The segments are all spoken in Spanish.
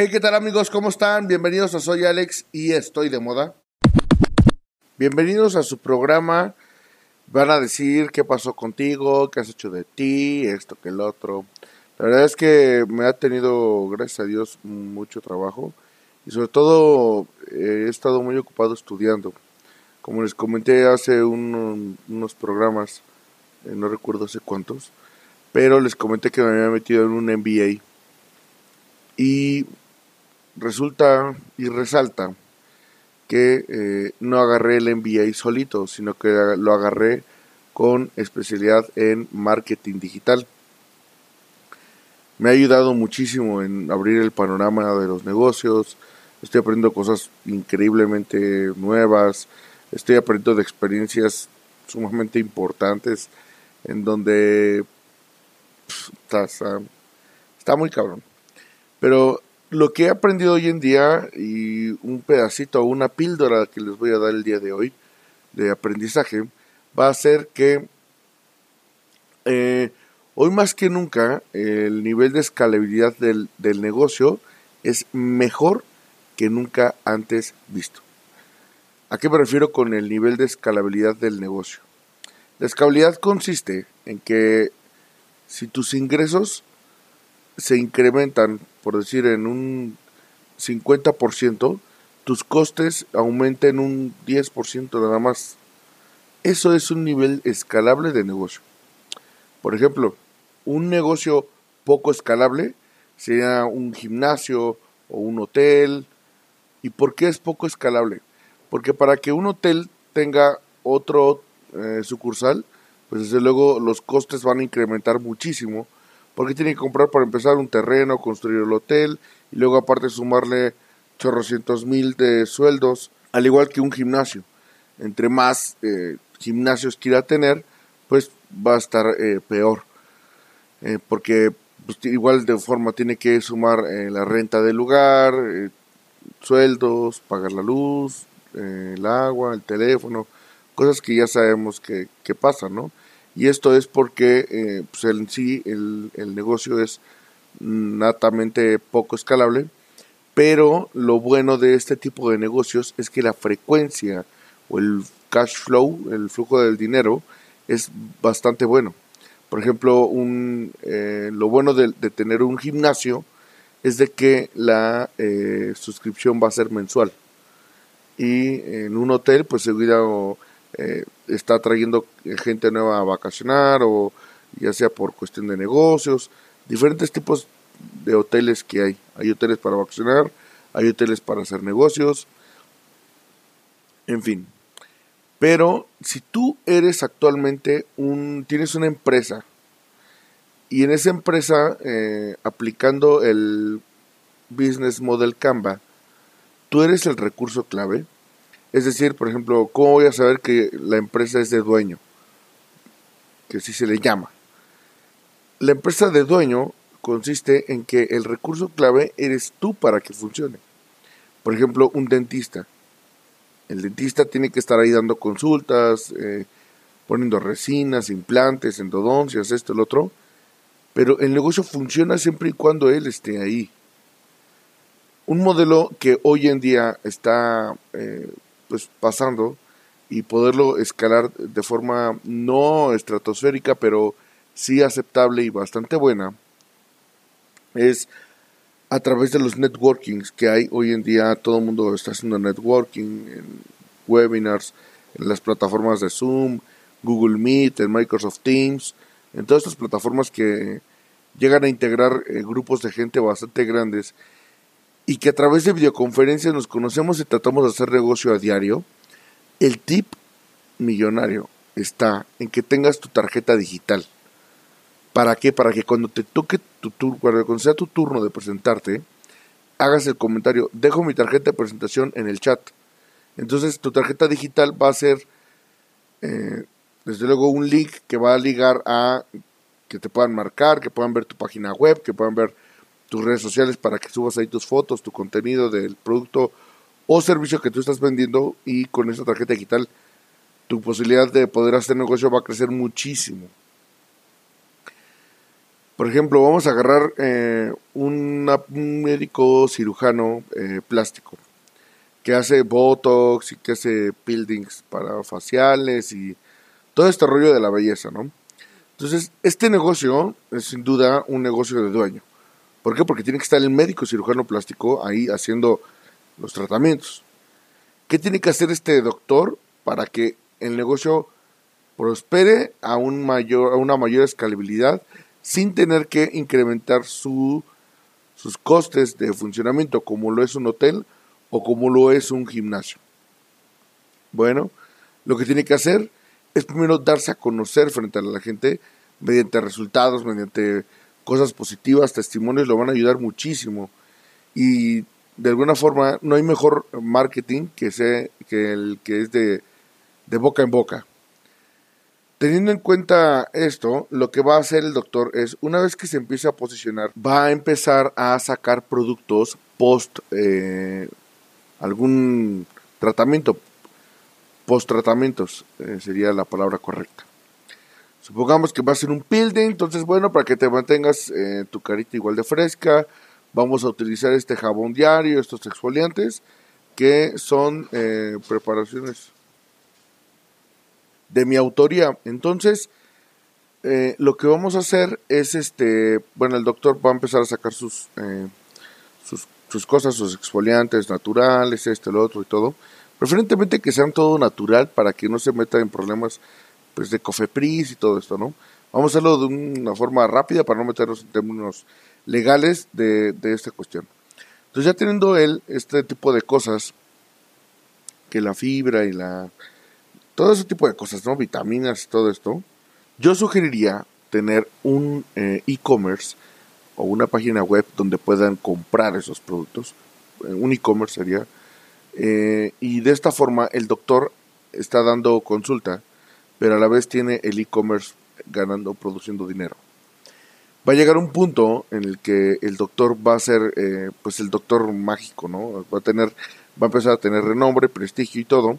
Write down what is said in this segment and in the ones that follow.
Hey, ¿qué tal amigos? ¿Cómo están? Bienvenidos a Soy Alex y estoy de moda. Bienvenidos a su programa. Van a decir qué pasó contigo, qué has hecho de ti, esto que el otro. La verdad es que me ha tenido, gracias a Dios, mucho trabajo y sobre todo eh, he estado muy ocupado estudiando. Como les comenté hace unos programas, eh, no recuerdo hace cuántos, pero les comenté que me había metido en un MBA y resulta y resalta que eh, no agarré el MBA solito, sino que lo agarré con especialidad en marketing digital. Me ha ayudado muchísimo en abrir el panorama de los negocios, estoy aprendiendo cosas increíblemente nuevas, estoy aprendiendo de experiencias sumamente importantes en donde está, está muy cabrón. Pero lo que he aprendido hoy en día y un pedacito una píldora que les voy a dar el día de hoy de aprendizaje va a ser que eh, hoy más que nunca el nivel de escalabilidad del, del negocio es mejor que nunca antes visto. ¿A qué me refiero con el nivel de escalabilidad del negocio? La escalabilidad consiste en que si tus ingresos se incrementan, por decir, en un 50%, tus costes aumenten un 10% nada más. Eso es un nivel escalable de negocio. Por ejemplo, un negocio poco escalable sería un gimnasio o un hotel. ¿Y por qué es poco escalable? Porque para que un hotel tenga otro eh, sucursal, pues desde luego los costes van a incrementar muchísimo porque tiene que comprar para empezar un terreno, construir el hotel y luego aparte sumarle chorrocientos mil de sueldos, al igual que un gimnasio. Entre más eh, gimnasios quiera tener, pues va a estar eh, peor, eh, porque pues, igual de forma tiene que sumar la renta del lugar, sueldos, pagar la luz, el agua, el teléfono, cosas que ya sabemos que, que pasan, ¿no? Y esto es porque eh, pues en sí el, el, negocio es natamente poco escalable, pero lo bueno de este tipo de negocios es que la frecuencia o el cash flow, el flujo del dinero, es bastante bueno. Por ejemplo, un, eh, lo bueno de, tener un gimnasio es de que la eh, suscripción va a ser mensual. Y en un hotel, pues seguido eh, está trayendo gente nueva a vacacionar o ya sea por cuestión de negocios, diferentes tipos de hoteles que hay. Hay hoteles para vacacionar, hay hoteles para hacer negocios, en fin. Pero si tú eres actualmente un, tienes una empresa y en esa empresa eh, aplicando el business model Canva, tú eres el recurso clave, es decir, por ejemplo, ¿cómo voy a saber que la empresa es de dueño? Que así se le llama. La empresa de dueño consiste en que el recurso clave eres tú para que funcione. Por ejemplo, un dentista. El dentista tiene que estar ahí dando consultas, eh, poniendo resinas, implantes, endodoncias, esto, el otro. Pero el negocio funciona siempre y cuando él esté ahí. Un modelo que hoy en día está eh, pues pasando y poderlo escalar de forma no estratosférica, pero sí aceptable y bastante buena, es a través de los networkings que hay hoy en día. Todo el mundo está haciendo networking en webinars, en las plataformas de Zoom, Google Meet, en Microsoft Teams, en todas estas plataformas que llegan a integrar eh, grupos de gente bastante grandes y que a través de videoconferencias nos conocemos y tratamos de hacer negocio a diario, el tip millonario está en que tengas tu tarjeta digital. ¿Para qué? Para que cuando te toque tu turno, cuando sea tu turno de presentarte, hagas el comentario, dejo mi tarjeta de presentación en el chat. Entonces tu tarjeta digital va a ser, eh, desde luego, un link que va a ligar a que te puedan marcar, que puedan ver tu página web, que puedan ver tus redes sociales para que subas ahí tus fotos, tu contenido del producto o servicio que tú estás vendiendo y con esa tarjeta digital tu posibilidad de poder hacer negocio va a crecer muchísimo. Por ejemplo, vamos a agarrar eh, un médico cirujano eh, plástico que hace botox y que hace peelings para faciales y todo este rollo de la belleza, ¿no? Entonces, este negocio es sin duda un negocio de dueño. ¿Por qué? Porque tiene que estar el médico cirujano plástico ahí haciendo los tratamientos. ¿Qué tiene que hacer este doctor para que el negocio prospere a, un mayor, a una mayor escalabilidad sin tener que incrementar su, sus costes de funcionamiento como lo es un hotel o como lo es un gimnasio. Bueno, lo que tiene que hacer es primero darse a conocer frente a la gente mediante resultados, mediante cosas positivas, testimonios, lo van a ayudar muchísimo. Y de alguna forma no hay mejor marketing que, sea, que el que es de, de boca en boca. Teniendo en cuenta esto, lo que va a hacer el doctor es, una vez que se empiece a posicionar, va a empezar a sacar productos post eh, algún tratamiento, post tratamientos eh, sería la palabra correcta. Supongamos que va a ser un peeling, entonces bueno, para que te mantengas eh, tu carita igual de fresca, vamos a utilizar este jabón diario, estos exfoliantes, que son preparaciones de mi autoría. Entonces, eh, lo que vamos a hacer es, este, bueno, el doctor va a empezar a sacar sus, eh, sus, cosas, sus exfoliantes naturales, este, lo otro y todo. Preferentemente que sean todo natural para que no se meta en problemas pues, de cofepris y todo esto, ¿no? Vamos a hacerlo de una forma rápida para no meternos en términos legales de, de esta cuestión. Entonces ya teniendo él este tipo de cosas, que la fibra y la, todo ese tipo de cosas, ¿no? Vitaminas y todo esto. Yo sugeriría tener un eh, e-commerce o una página web donde puedan comprar esos productos. Eh, un e-commerce sería. Eh, y de esta forma el doctor está dando consulta, pero a la vez tiene el e-commerce ganando, produciendo dinero. Va a llegar un punto en el que el doctor va a ser, pues el doctor mágico, ¿no? Va a tener, va a empezar a tener renombre, prestigio y todo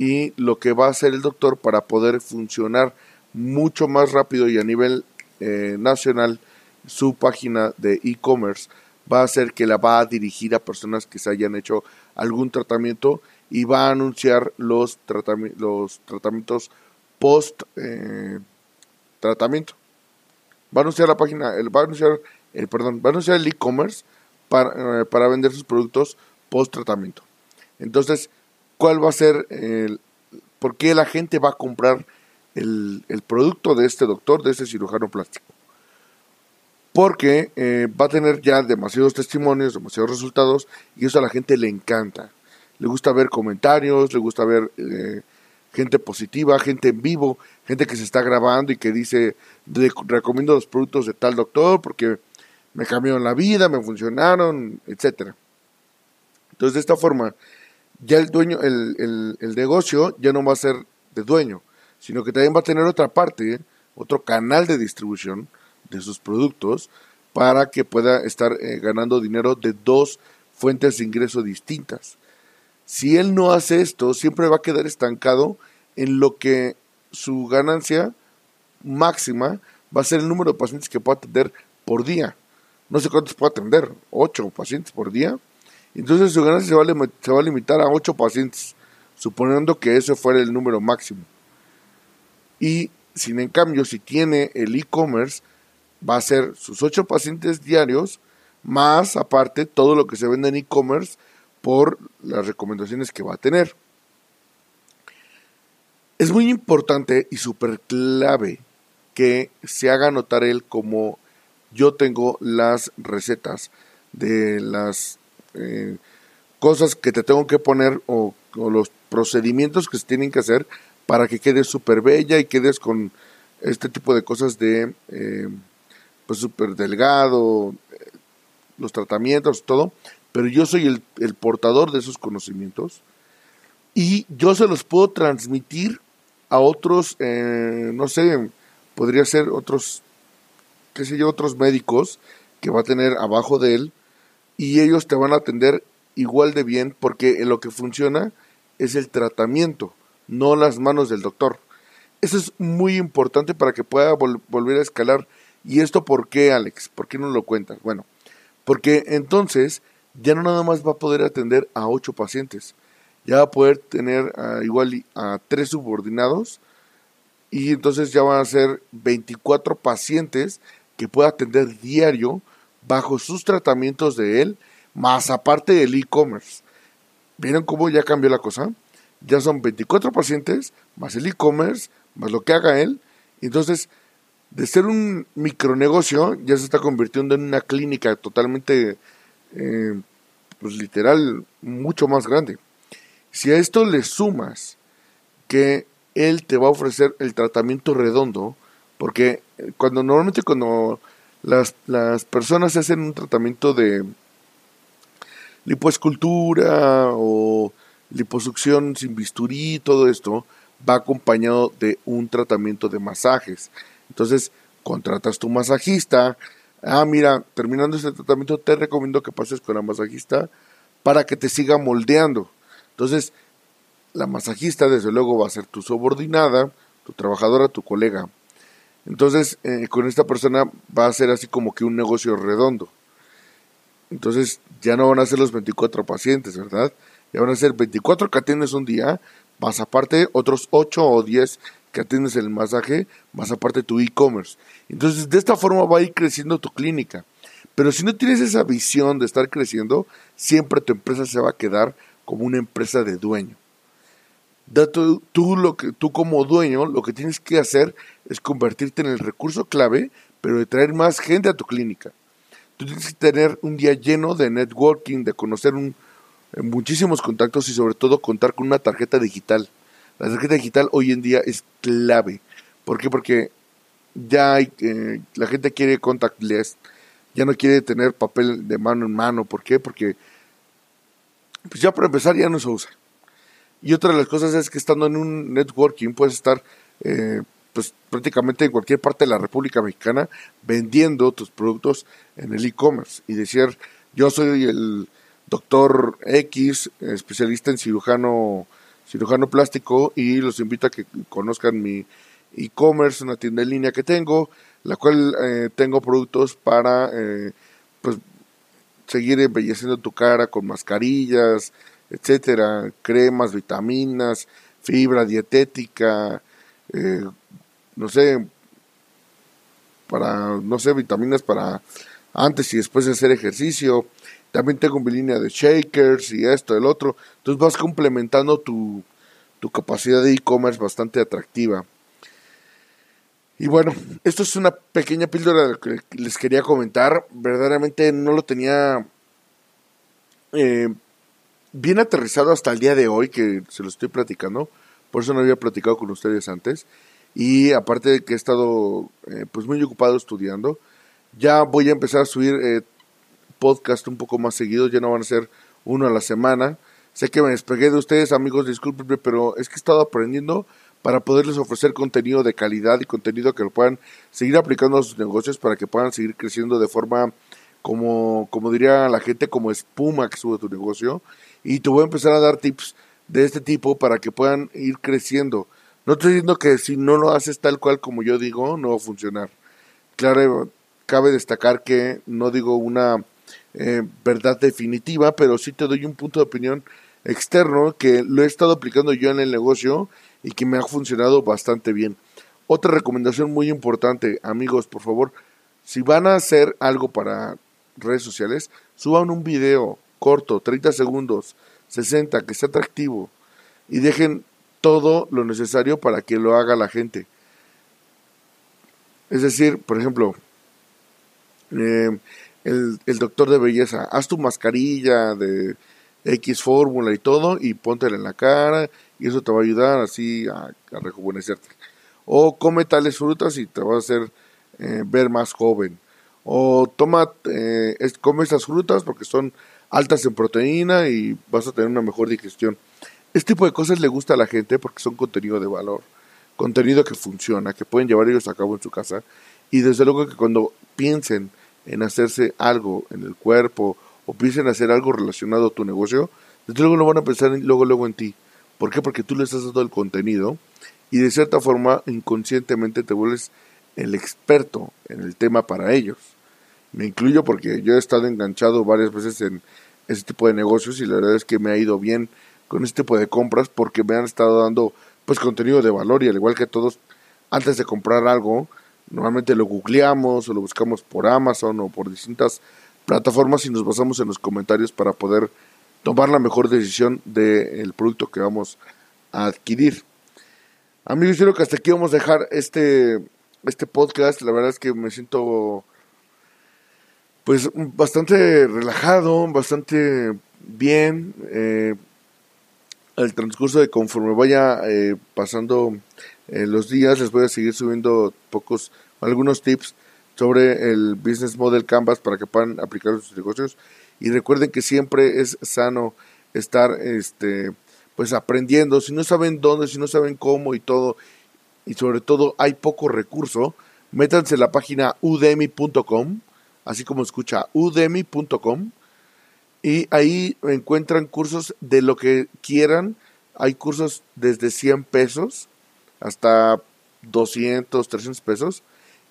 y lo que va a hacer el doctor para poder funcionar mucho más rápido y a nivel eh, nacional su página de e-commerce va a ser que la va a dirigir a personas que se hayan hecho algún tratamiento y va a anunciar los tratamientos post eh, tratamiento. Va a anunciar la página, va a anunciar, el, perdón, a el e-commerce para, eh, para vender sus productos post tratamiento. Entonces, cuál va a ser el, por qué la gente va a comprar el, producto de este doctor, de este cirujano plástico. Porque eh, va a tener ya demasiados testimonios, demasiados resultados, y eso a la gente le encanta. Le gusta ver comentarios, le gusta ver gente positiva, gente en vivo, gente que se está grabando y que dice, recomiendo los productos de tal doctor porque me cambiaron la vida, me funcionaron, etcétera. Entonces, de esta forma, ya el dueño, el, el, negocio ya no va a ser de dueño, sino que también va a tener otra parte, otro canal de distribución de sus productos para que pueda estar eh, ganando dinero de dos fuentes de ingreso distintas. Si él no hace esto, siempre va a quedar estancado en lo que su ganancia máxima va a ser el número de pacientes que pueda atender por día. No sé cuántos puede atender, ocho pacientes por día entonces su ganancia se va, a, se va a limitar a 8 pacientes, suponiendo que ese fuera el número máximo. Y sin en cambio, si tiene el e-commerce, va a ser sus 8 pacientes diarios, más aparte todo lo que se vende en e-commerce por las recomendaciones que va a tener. Es muy importante y súper clave que se haga notar él como yo tengo las recetas de las eh, cosas que te tengo que poner o, los procedimientos que se tienen que hacer para que quedes súper bella y quedes con este tipo de cosas de eh, pues súper delgado, eh, los tratamientos, todo, pero yo soy el, el, portador de esos conocimientos y yo se los puedo transmitir a otros, no sé, podría ser otros, qué sé yo, otros médicos que va a tener abajo de él y ellos te van a atender igual de bien porque lo que funciona es el tratamiento, no las manos del doctor. Eso es muy importante para que pueda volver a escalar ¿Y esto por qué, Alex? ¿Por qué no lo cuentas? Bueno, porque entonces ya no nada más va a poder atender a ocho pacientes, ya va a poder tener igual a tres subordinados y entonces ya van a ser 24 pacientes que pueda atender diario bajo sus tratamientos de él, más aparte del e-commerce. ¿Vieron cómo ya cambió la cosa? Ya son 24 pacientes, más el e-commerce, más lo que haga él. Entonces, de ser un micronegocio, ya se está convirtiendo en una clínica totalmente, eh, pues literal, mucho más grande. Si a esto le sumas que él te va a ofrecer el tratamiento redondo, porque cuando normalmente cuando las, las personas hacen un tratamiento de lipoescultura o liposucción sin bisturí, todo esto va acompañado de un tratamiento de masajes. Entonces, contratas tu masajista. Ah, mira, terminando este tratamiento te recomiendo que pases con la masajista para que te siga moldeando. Entonces, la masajista desde luego va a ser tu subordinada, tu trabajadora, tu colega. Entonces, eh, con esta persona va a ser así como que un negocio redondo. Entonces, ya no van a ser los 24 pacientes, ¿verdad? Ya van a ser 24 que atiendes un día, más aparte otros 8 o 10 que atiendes el masaje, más aparte tu e-commerce. Entonces, de esta forma va a ir creciendo tu clínica. Pero si no tienes esa visión de estar creciendo, siempre tu empresa se va a quedar como una empresa de dueño. Tú, lo que, tú como dueño lo que tienes que hacer es convertirte en el recurso clave, pero de traer más gente a tu clínica. Tú tienes que tener un día lleno de networking, de conocer un, muchísimos contactos y sobre todo contar con una tarjeta digital. La tarjeta digital hoy en día es clave. ¿Por qué? Porque ya hay, eh, la gente quiere contactless, ya no quiere tener papel de mano en mano. ¿Por qué? Porque pues ya para empezar ya no se usa. Y otra de las cosas es que estando en un networking puedes estar eh, pues prácticamente en cualquier parte de la República Mexicana vendiendo tus productos en el e-commerce y decir yo soy el doctor X, especialista en cirujano cirujano plástico y los invito a que conozcan mi e-commerce, una tienda en línea que tengo, la cual eh, tengo productos para eh, pues, seguir embelleciendo tu cara con mascarillas, etcétera, cremas, vitaminas, fibra dietética, eh, no sé, para, no sé, vitaminas para antes y después de hacer ejercicio. También tengo mi línea de shakers y esto, el otro. Entonces vas complementando tu, tu capacidad de e-commerce bastante atractiva. Y bueno, esto es una pequeña píldora que les quería comentar. Verdaderamente no lo tenía eh, bien aterrizado hasta el día de hoy, que se lo estoy platicando, por eso no había platicado con ustedes antes, y aparte de que he estado eh, pues muy ocupado estudiando, ya voy a empezar a subir eh, podcast un poco más seguido, ya no van a ser uno a la semana. Sé que me despegué de ustedes, amigos, discúlpenme, pero es que he estado aprendiendo para poderles ofrecer contenido de calidad y contenido que lo puedan seguir aplicando a sus negocios para que puedan seguir creciendo de forma como, como diría la gente, como espuma que sube tu negocio y te voy a empezar a dar tips de este tipo para que puedan ir creciendo. No estoy diciendo que si no lo haces tal cual como yo digo, no va a funcionar. Claro, cabe destacar que no digo una eh, verdad definitiva, pero sí te doy un punto de opinión externo que lo he estado aplicando yo en el negocio y que me ha funcionado bastante bien. Otra recomendación muy importante, amigos, por favor, si van a hacer algo para redes sociales, suban un video, corto, 30 segundos, 60, que sea atractivo y dejen todo lo necesario para que lo haga la gente. Es decir, por ejemplo, eh, el, el, doctor de belleza, haz tu mascarilla de X fórmula y todo y póntela en la cara y eso te va a ayudar así a, rejuvenecerte. O come tales frutas y te va a hacer eh, ver más joven. O toma, eh, come estas frutas porque son altas en proteína y vas a tener una mejor digestión. Este tipo de cosas le gusta a la gente porque son contenido de valor, contenido que funciona, que pueden llevar ellos a cabo en su casa y desde luego que cuando piensen en hacerse algo en el cuerpo o piensen hacer algo relacionado a tu negocio, desde luego no van a pensar luego luego en ti. ¿Por qué? Porque tú les estás dando el contenido y de cierta forma inconscientemente te vuelves el experto en el tema para ellos. Me incluyo porque yo he estado enganchado varias veces en ese tipo de negocios y la verdad es que me ha ido bien con este tipo de compras porque me han estado dando pues contenido de valor y al igual que todos antes de comprar algo normalmente lo googleamos o lo buscamos por Amazon o por distintas plataformas y nos basamos en los comentarios para poder tomar la mejor decisión del producto que vamos a adquirir. Amigos, creo que hasta aquí vamos a dejar este, este podcast. La verdad es que me siento pues bastante relajado, bastante bien. Eh, el transcurso de conforme vaya eh, pasando eh, los días, les voy a seguir subiendo pocos, algunos tips sobre el Business Model Canvas para que puedan aplicar sus negocios. Y recuerden que siempre es sano estar este, pues aprendiendo. Si no saben dónde, si no saben cómo y todo, y sobre todo hay poco recurso, métanse en la página udemy.com, así como escucha udemy.com, y ahí encuentran cursos de lo que quieran. Hay cursos desde 100 pesos hasta 200, 300 pesos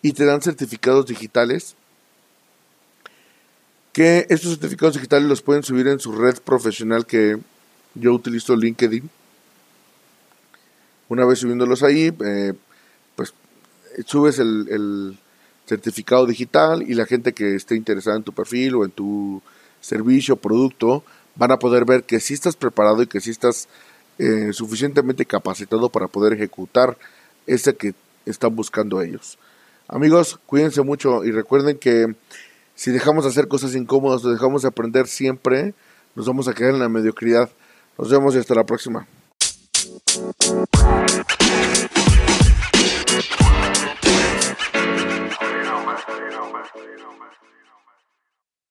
y te dan certificados digitales que estos certificados digitales los pueden subir en su red profesional que yo utilizo LinkedIn. Una vez subiéndolos ahí, eh, pues subes el, el, certificado digital y la gente que esté interesada en tu perfil o en tu servicio o producto van a poder ver que si estás preparado y que si estás eh, suficientemente capacitado para poder ejecutar ese que están buscando ellos. Amigos, cuídense mucho y recuerden que si dejamos de hacer cosas incómodas o dejamos de aprender siempre, nos vamos a quedar en la mediocridad. Nos vemos y hasta la próxima.